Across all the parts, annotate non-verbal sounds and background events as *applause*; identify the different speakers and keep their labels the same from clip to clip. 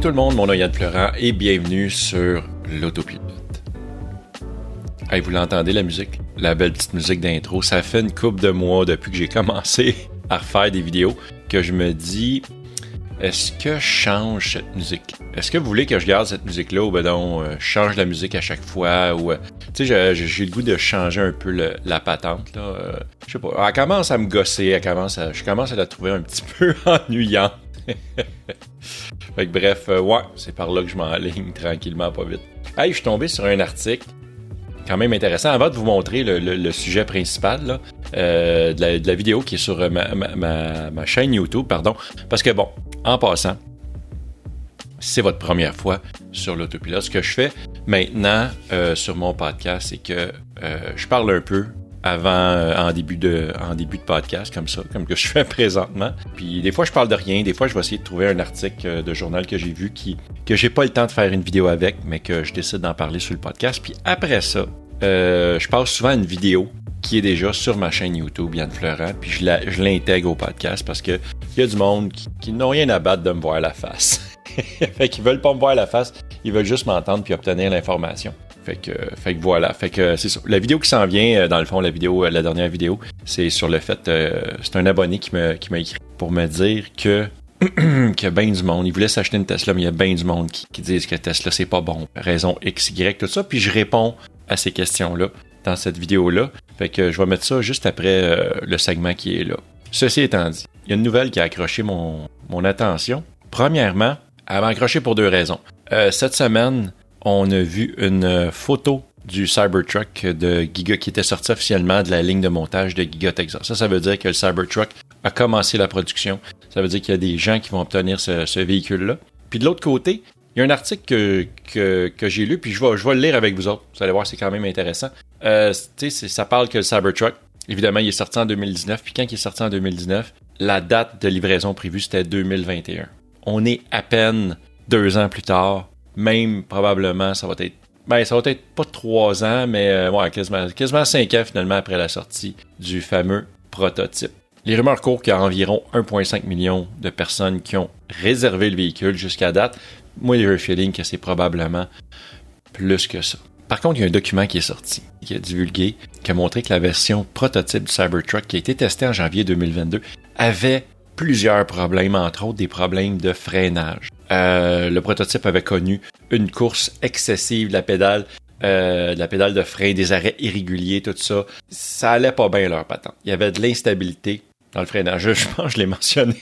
Speaker 1: Salut tout le monde, mon nom est Yann Florent et bienvenue sur l'autopilote. Hey, vous l'entendez la musique? La belle petite musique d'intro. Ça fait une couple de mois depuis que j'ai *laughs* commencé à refaire des vidéos que je me dis est-ce que je change cette musique? Est-ce que vous voulez que je garde cette musique-là ou ben non, euh, change la musique à chaque fois ou euh, tu sais, j'ai le goût de changer un peu la patente là. Euh, je sais pas. Elle commence à me gosser, je commence à la trouver un petit *laughs* peu ennuyante. *laughs* fait que bref, ouais, c'est par là que je m'enligne *laughs* tranquillement, pas vite. Hey, je suis tombé sur un article quand même intéressant. Avant de vous montrer le, sujet principal là, de, la, vidéo qui est sur ma, ma, chaîne YouTube, pardon, parce que bon, en passant, c'est votre première fois sur l'autopilote, ce que je fais maintenant euh, sur mon podcast, c'est que euh, je parle un peu avant euh, en début de en début de podcast comme ça comme que je fais *laughs* présentement. Puis des fois je parle de rien. Des fois je vais essayer de trouver un article de journal que j'ai vu qui que j'ai pas le temps de faire une vidéo avec mais que je décide d'en parler sur le podcast. Puis après ça je passe souvent à une vidéo qui est déjà sur ma chaîne YouTube Yann Fleurant. Puis je l'intègre au podcast parce que il y a du monde qui, n'ont rien à battre de me voir la face. *laughs* fait qu'ils veulent pas me voir la face, ils veulent juste m'entendre puis obtenir l'information. Fait que, voilà. Fait que c'est ça. La vidéo qui s'en vient, euh, dans le fond, la vidéo, euh, la dernière vidéo, c'est sur le fait, euh, c'est un abonné qui m'a qui écrit pour me dire que *clears throat* qu'il y a bien du monde. Il voulait s'acheter une Tesla, mais il y a bien du monde qui, qui disent que Tesla c'est pas bon. Raison X, Y, tout ça. Puis je réponds à ces questions-là dans cette vidéo-là. Fait que je vais mettre ça juste après le segment qui est là. Ceci étant dit, il y a une nouvelle qui a accroché mon, attention. Premièrement, elle m'a accroché pour deux raisons. Cette semaine, on a vu une photo du Cybertruck de Giga qui était sorti officiellement de la ligne de montage de Giga Texas. Ça, ça veut dire que le Cybertruck a commencé la production. Ça veut dire qu'il y a des gens qui vont obtenir ce, véhicule-là. Puis de l'autre côté, il y a un article que, j'ai lu, puis je vais, je vais le lire avec vous autres. Vous allez voir, c'est quand même intéressant. Euh, ça parle que le Cybertruck, Évidemment, il est sorti en 2019. Puis quand il est sorti en 2019, la date de livraison prévue, c'était 2021. On est à peine deux ans plus tard. Même probablement, ça va être. Ben, ça va être pas trois ans, mais euh, ouais, quasiment, quasiment cinq ans finalement après la sortie du fameux prototype. Les rumeurs courent qu'il y a environ 1,5 million de personnes qui ont réservé le véhicule jusqu'à date. Moi, j'ai un feeling que c'est probablement plus que ça. Par contre, il y a un document qui est sorti, qui a divulgué, qui a montré que la version prototype du Cybertruck, qui a été testée en janvier 2022, avait plusieurs problèmes, entre autres des problèmes de freinage. Euh, le prototype avait connu une course excessive de la pédale, euh, de la pédale de frein, des arrêts irréguliers, tout ça. Ça allait pas bien leur patente. Il y avait de l'instabilité dans le freinage, *laughs* je pense je l'ai mentionné.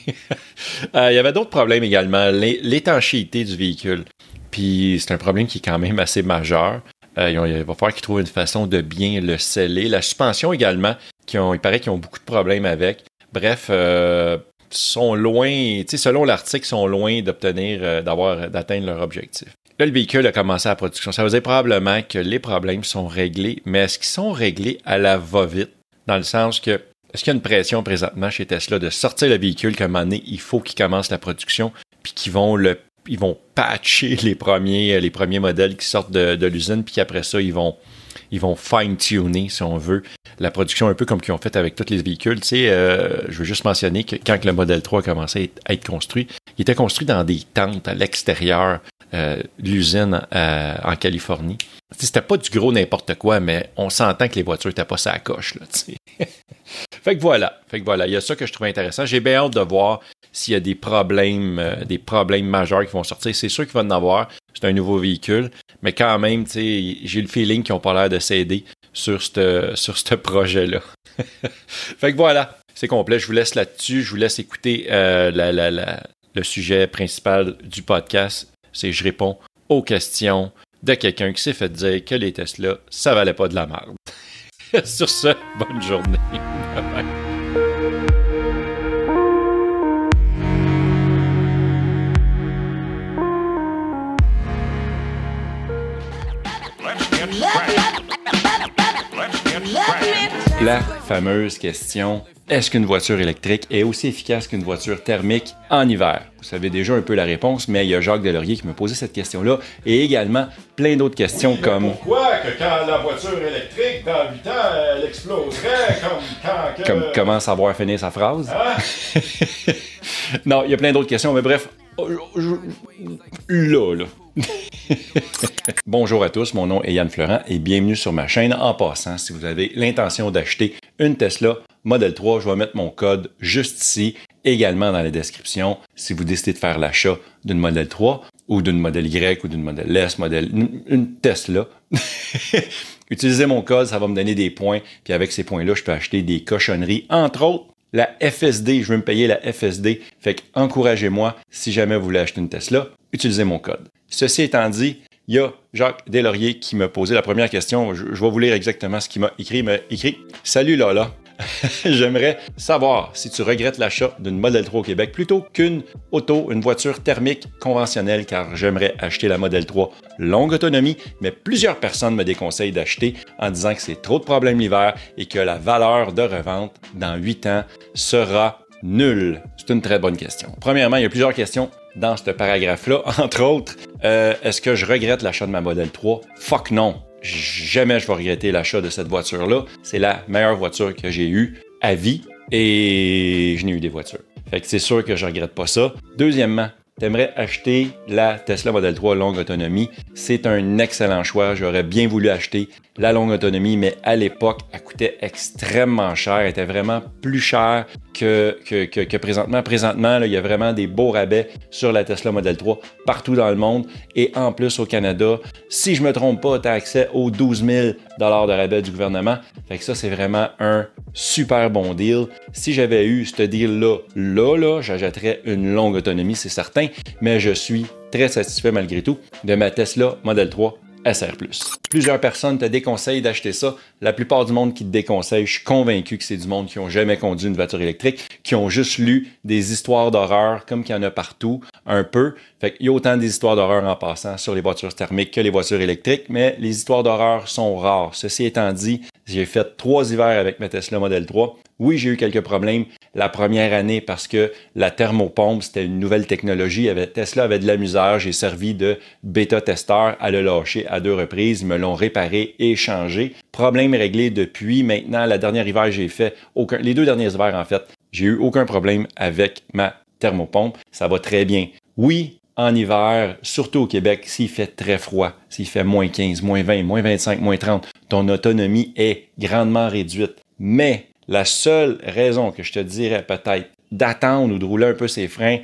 Speaker 1: euh, il y avait d'autres problèmes également, l'étanchéité du véhicule. Puis c'est un problème qui est quand même assez majeur. Euh, il va falloir qu'ils trouvent une façon de bien le sceller. La suspension également, qui ont, il paraît qu'ils ont beaucoup de problèmes avec. Bref, euh, sont loin, selon l'article, sont loin d'obtenir, euh, d'avoir, d'atteindre leur objectif. Là, le véhicule a commencé la production. Ça veut dire probablement que les problèmes sont réglés, mais est-ce qu'ils sont réglés à la va-vite? Dans le sens que, est-ce qu'il y a une pression présentement chez Tesla de sortir le véhicule comme un année, il faut qu'ils commencent la production, puis qu'ils vont le ils vont patcher *laughs* les premiers, les premiers modèles qui sortent de, l'usine, puis après ça, ils vont, ils vont fine-tuner, si on veut, la production un peu comme qu'ils ont fait avec tous les véhicules. Tu sais, euh, je veux juste mentionner que quand le modèle 3 a commencé à être construit, il était construit dans des tentes à l'extérieur euh, de l'usine euh, en Californie. C'était pas du gros n'importe quoi, mais on s'entend que les voitures étaient pas sa coche, *laughs* fait que voilà. Fait que voilà. Il y a ça que je trouve intéressant. J'ai bien hâte de voir s'il y a des problèmes, euh, des problèmes majeurs qui vont sortir. Sûr qu'il va en avoir. C'est un nouveau véhicule. Mais quand même, j'ai le feeling qu'ils n'ont pas l'air de s'aider sur ce sur projet-là. *laughs* fait que voilà. C'est complet. Je vous laisse là-dessus. Je vous laisse écouter euh, le sujet principal du podcast. C'est je réponds aux questions de quelqu'un qui s'est fait dire que les Tesla, ça valait pas de la merde. *laughs* sur ce, bonne journée. *laughs* La fameuse question est-ce qu'une voiture électrique est aussi efficace qu'une voiture thermique en hiver? Vous savez déjà un peu la réponse, mais il y a Jacques Delaurier qui me posait cette question-là et également plein d'autres questions comme
Speaker 2: Pourquoi que quand la voiture électrique, dans 8 ans, elle exploserait comme quand que...
Speaker 1: Comme comment savoir finir sa phrase? Hein? *laughs* non, il y a plein d'autres questions, mais bref, Là, là. *laughs* Bonjour à tous, mon nom est Yann Florent et bienvenue sur ma chaîne. En passant, si vous avez l'intention d'acheter une Tesla Model 3, je vais mettre mon code juste ici, également dans la description, si vous décidez de faire l'achat d'une Model 3 ou d'une Model Y ou d'une Model S, modèle, une Tesla. *laughs* Utilisez mon code, ça va me donner des points, puis avec ces points-là, je peux acheter des cochonneries, entre autres la FSD, je veux me payer la FSD. Fait que encouragez-moi si jamais vous voulez acheter une Tesla, utilisez mon code. Ceci étant dit, il y a Jacques Deslauriers qui m'a posé la première question. Je, vais vous lire exactement ce qu'il m'a écrit. Il m'a écrit Salut Lola, *laughs* J'aimerais savoir si tu regrettes l'achat d'une Model 3 au Québec plutôt qu'une auto, une voiture thermique conventionnelle, car j'aimerais acheter la Model 3 longue autonomie, mais plusieurs personnes me déconseillent d'acheter en disant que c'est trop de problèmes l'hiver et que la valeur de revente dans 8 ans sera nulle. C'est une très bonne question. Premièrement, il y a plusieurs questions dans ce paragraphe-là. *laughs* Entre autres, euh, est-ce que je regrette l'achat de ma Model 3? Fuck non jamais je vais regretter l'achat de cette voiture-là. C'est la meilleure voiture que j'ai eue à vie et je n'ai eu des voitures. Fait que c'est sûr que je regrette pas ça. Deuxièmement, T'aimerais acheter la Tesla Model 3 longue autonomie. C'est un excellent choix. J'aurais bien voulu acheter la longue autonomie, mais à l'époque, elle coûtait extrêmement cher. Elle était vraiment plus chère que, présentement. Présentement, il y a vraiment des beaux rabais sur la Tesla Model 3 partout dans le monde. Et en plus, au Canada, si je me trompe pas, tu as accès aux 12 000 de rabais du gouvernement. Fait que ça, c'est vraiment un super bon deal. Si j'avais eu ce deal-là, là, là, j'achèterais une longue autonomie, c'est certain. Mais je suis très satisfait malgré tout de ma Tesla Model 3 SR+. Plusieurs personnes te déconseillent d'acheter ça. La plupart du monde qui te déconseille, je suis convaincu que c'est du monde qui n'ont jamais conduit une voiture électrique, qui ont juste lu des histoires d'horreur comme qu'il y en a partout, un peu. Fait y a autant des histoires d'horreur en passant sur les voitures thermiques que les voitures électriques, mais les histoires d'horreur sont rares. Ceci étant dit, j'ai fait trois hivers avec ma Tesla Model 3. Oui, j'ai eu quelques problèmes la première année parce que la thermopompe, c'était une nouvelle technologie. Tesla avait de la misère. J'ai servi de bêta-testeur à le lâcher à deux reprises. Ils me l'ont réparé et changé. Problème réglé depuis. Maintenant, la dernière hiver, j'ai fait aucun, les deux derniers hivers, en fait, j'ai eu aucun problème avec ma thermopompe. Ça va très bien. Oui, en hiver, surtout au Québec, s'il fait très froid, s'il fait moins 15, moins 20, moins 25, moins 30, ton autonomie est grandement réduite. Mais la seule raison que je te dirais peut-être d'attendre ou de rouler un peu ses freins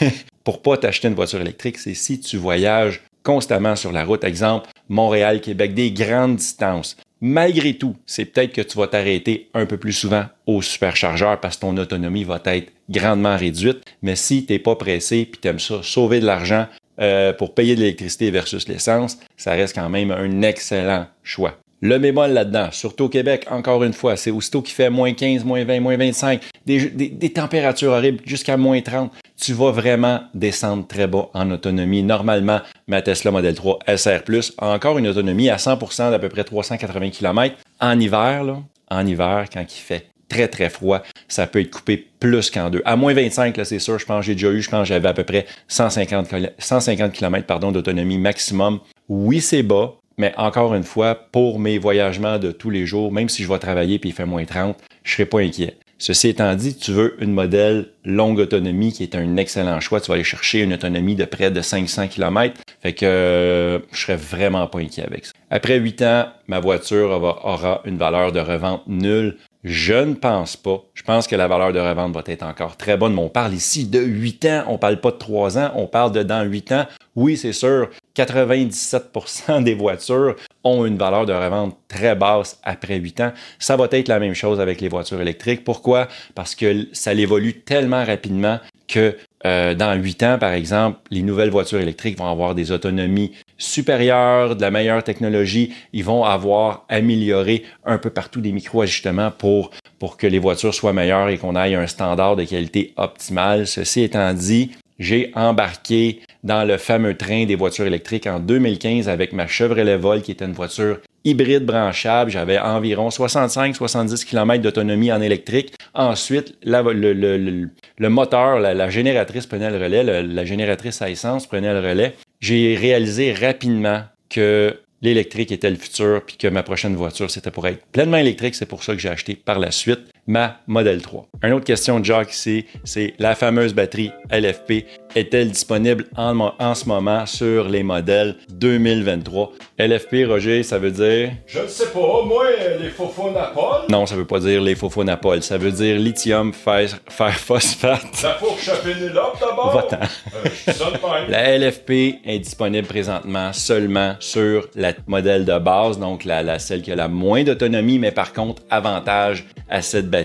Speaker 1: *laughs* pour pas t'acheter une voiture électrique, c'est si tu voyages constamment sur la route, exemple Montréal-Québec, des grandes distances. Malgré tout, c'est peut-être que tu vas t'arrêter un peu plus souvent au superchargeur parce que ton autonomie va être grandement réduite. Mais si tu n'es pas pressé et tu aimes ça, sauver de l'argent euh, pour payer de l'électricité versus l'essence, ça reste quand même un excellent choix. Le bémol là-dedans, surtout au Québec, encore une fois, c'est aussitôt qu'il fait moins 15, moins 20, moins 25, des, températures horribles jusqu'à moins 30, tu vas vraiment descendre très bas en autonomie. Normalement, ma Tesla Model 3 SR+, a encore une autonomie à 100% d'à peu près 380 km. En hiver, là, en hiver, quand il fait très très froid, ça peut être coupé plus qu'en deux. À moins 25, là, c'est sûr, je pense que j'ai déjà eu, je pense j'avais à peu près 150, 150 km d'autonomie maximum. Oui, c'est bas, mais encore une fois, pour mes voyagements de tous les jours, même si je vais travailler puis il fait moins 30, je ne serai pas inquiet. Ceci étant dit, tu veux une modèle longue autonomie qui est un excellent choix. Tu vas aller chercher une autonomie de près de 500 km. Fait que euh, je serais vraiment pas inquiet avec ça. Après 8 ans, ma voiture aura une valeur de revente nulle. Je ne pense pas. Je pense que la valeur de revente va être encore très bonne, mais on parle ici de 8 ans, on parle pas de 3 ans, on parle de dans 8 ans. Oui, c'est sûr, 97% des voitures ont une valeur de revente très basse après 8 ans. Ça va être la même chose avec les voitures électriques. Pourquoi? Parce que ça évolue tellement rapidement que euh, dans 8 ans, par exemple, les nouvelles voitures électriques vont avoir des autonomies supérieures, de la meilleure technologie. Ils vont avoir amélioré un peu partout des micro-ajustements pour, pour que les voitures soient meilleures et qu'on aille un standard de qualité optimale. Ceci étant dit, j'ai embarqué dans le fameux train des voitures électriques en 2015 avec ma Chevrolet Volt, qui était une voiture hybride branchable. J'avais environ 65-70 km d'autonomie en électrique. Ensuite, le, moteur, la, génératrice prenait le relais, la génératrice à essence prenait le relais. J'ai réalisé rapidement que l'électrique était le futur, puis que ma prochaine voiture, c'était pour être pleinement électrique. C'est pour ça que j'ai acheté par la suite ma Model 3. Une autre question de Jacques ici, c'est la fameuse batterie LFP est-elle disponible en, en, ce moment sur les modèles 2023? LFP, Roger, ça veut dire?
Speaker 2: Je ne sais pas, moi, les Napol.
Speaker 1: Non, ça veut pas dire les Napol. ça veut dire lithium fer, fer phosphate.
Speaker 2: La fourche Pénélope d'abord?
Speaker 1: Va-t'en. Euh, la LFP est disponible présentement seulement sur la modèle de base, donc la, la celle qui a la moins d'autonomie, mais par contre, avantage à cette batterie,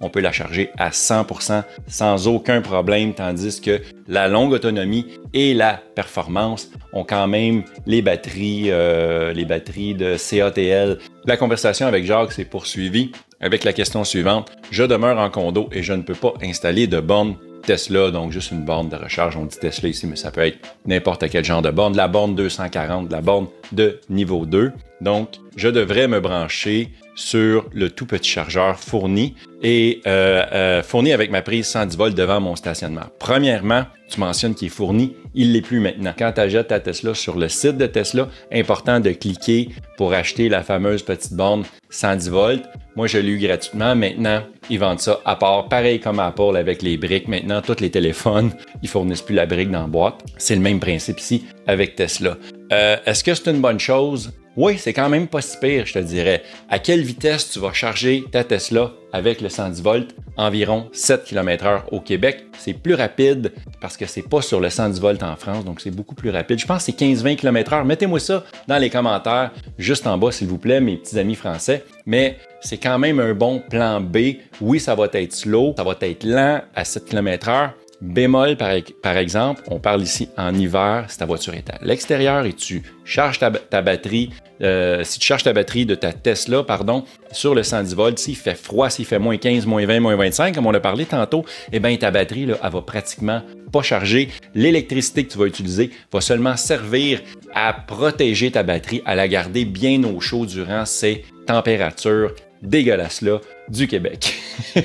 Speaker 1: on peut la charger à 100% sans aucun problème, tandis que la longue autonomie et la performance ont quand même les batteries, euh, les batteries de CATL. La conversation avec Jacques s'est poursuivie avec la question suivante. Je demeure en condo et je ne peux pas installer de borne Tesla, donc juste une borne de recharge. On dit Tesla ici, mais ça peut être n'importe quel genre de borne. La borne 240, la borne de niveau 2. Donc, je devrais me brancher sur le tout petit chargeur fourni et euh, euh, fourni avec ma prise 110 volts devant mon stationnement. Premièrement, tu mentionnes qu'il est fourni, il l'est plus maintenant. Quand tu achètes ta Tesla sur le site de Tesla, important de cliquer pour acheter la fameuse petite borne 110 volts. Moi, je l'ai eu gratuitement. Maintenant, ils vendent ça à part. Pareil comme Apple avec les briques. Maintenant, tous les téléphones, ils fournissent plus la brique dans la boîte. C'est le même principe ici avec Tesla. Euh, est-ce que c'est une bonne chose? Oui, c'est quand même pas si pire, je te dirais. À quelle vitesse tu vas charger ta Tesla avec le 110 volts? Environ 7 km/h au Québec. C'est plus rapide parce que c'est pas sur le 110 volts en France, donc c'est beaucoup plus rapide. Je pense que c'est 15-20 km/h. Mettez-moi ça dans les commentaires, juste en bas, s'il vous plaît, mes petits amis français. Mais c'est quand même un bon plan B. Oui, ça va être slow, ça va être lent à 7 km/h, Bémol, par, exemple, on parle ici en hiver, si ta voiture est à l'extérieur et tu charges ta, batterie, euh, si tu charges ta batterie de ta Tesla, pardon, sur le 110 volts, s'il fait froid, s'il fait moins 15, moins 20, moins 25, comme on l'a parlé tantôt, eh bien, ta batterie, là, elle va pratiquement pas charger. L'électricité que tu vas utiliser va seulement servir à protéger ta batterie, à la garder bien au chaud durant ces températures dégueulasses-là du Québec. *laughs*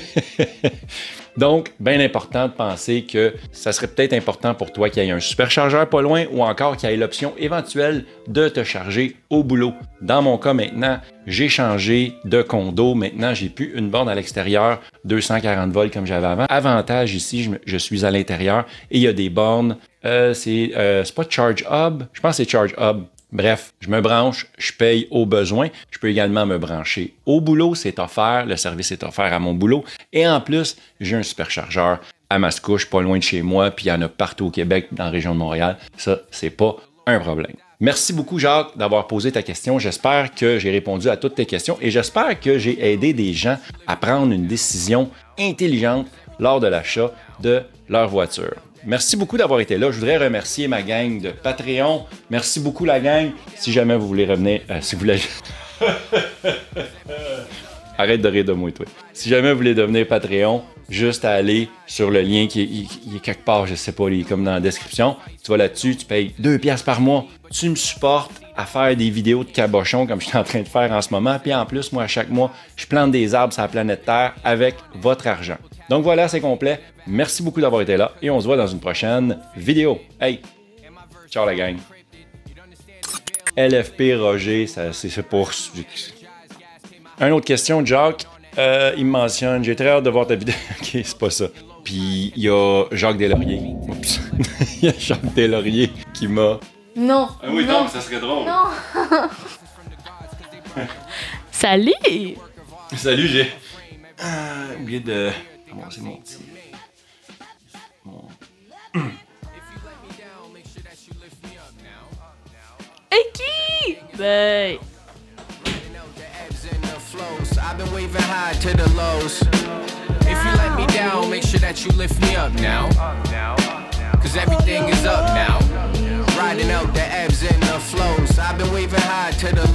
Speaker 1: Donc, bien important de penser que ça serait peut-être important pour toi qu'il y ait un superchargeur pas loin ou encore qu'il y ait l'option éventuelle de te charger au boulot. Dans mon cas maintenant, j'ai changé de condo. Maintenant, j'ai plus une borne à l'extérieur, 240 volts comme j'avais avant. Avantage ici, je, suis à l'intérieur et il y a des bornes. Euh, c'est euh, pas Charge Hub, je pense que c'est Charge Hub. Bref, je me branche, je paye au besoin. Je peux également me brancher au boulot, c'est offert, le service est offert à mon boulot. Et en plus, j'ai un superchargeur à Mascouche, pas loin de chez moi, puis il y en a partout au Québec, dans la région de Montréal. Ça, c'est pas un problème. Merci beaucoup, Jacques, d'avoir posé ta question. J'espère que j'ai répondu à toutes tes questions et j'espère que j'ai aidé des gens à prendre une décision intelligente lors de l'achat de leur voiture. Merci beaucoup d'avoir été là. Je voudrais remercier ma gang de Patreon. Merci beaucoup, la gang. Si jamais vous voulez revenir, euh, si vous voulez. *laughs* Arrête de rire de moi, toi. Si jamais vous voulez devenir Patreon, juste à aller sur le lien qui est, quelque part, je sais pas, il est comme dans la description. Tu vas là-dessus, tu payes 2 pièces par mois. Tu me supportes à faire des vidéos de cabochon comme je suis en train de faire en ce moment. Puis en plus, moi, à chaque mois, je plante des arbres sur la planète Terre avec votre argent. Donc voilà, c'est complet. Merci beaucoup d'avoir été là et on se voit dans une prochaine vidéo. Hey, ciao la gang. LFP Roger, c'est pour. Une autre question, Jacques. Euh, il me mentionne, j'ai très hâte de voir ta vidéo. *laughs* ok, c'est pas ça. Puis il y a Jacques Delaurier. Oups. *laughs* Il y a Jacques Delaurier qui m'a.
Speaker 3: Non.
Speaker 1: Ah oui,
Speaker 3: non,
Speaker 1: ça serait drôle.
Speaker 3: Non. *laughs* Salut.
Speaker 1: Salut, j'ai. Euh, oublié de. Comment c'est mon petit. Mon.
Speaker 3: Hey. I've been waving high to the lows. If you let me down, make sure that you lift me up now. Cause everything is up now. Riding out the ebbs and the flows. I've been waving high to the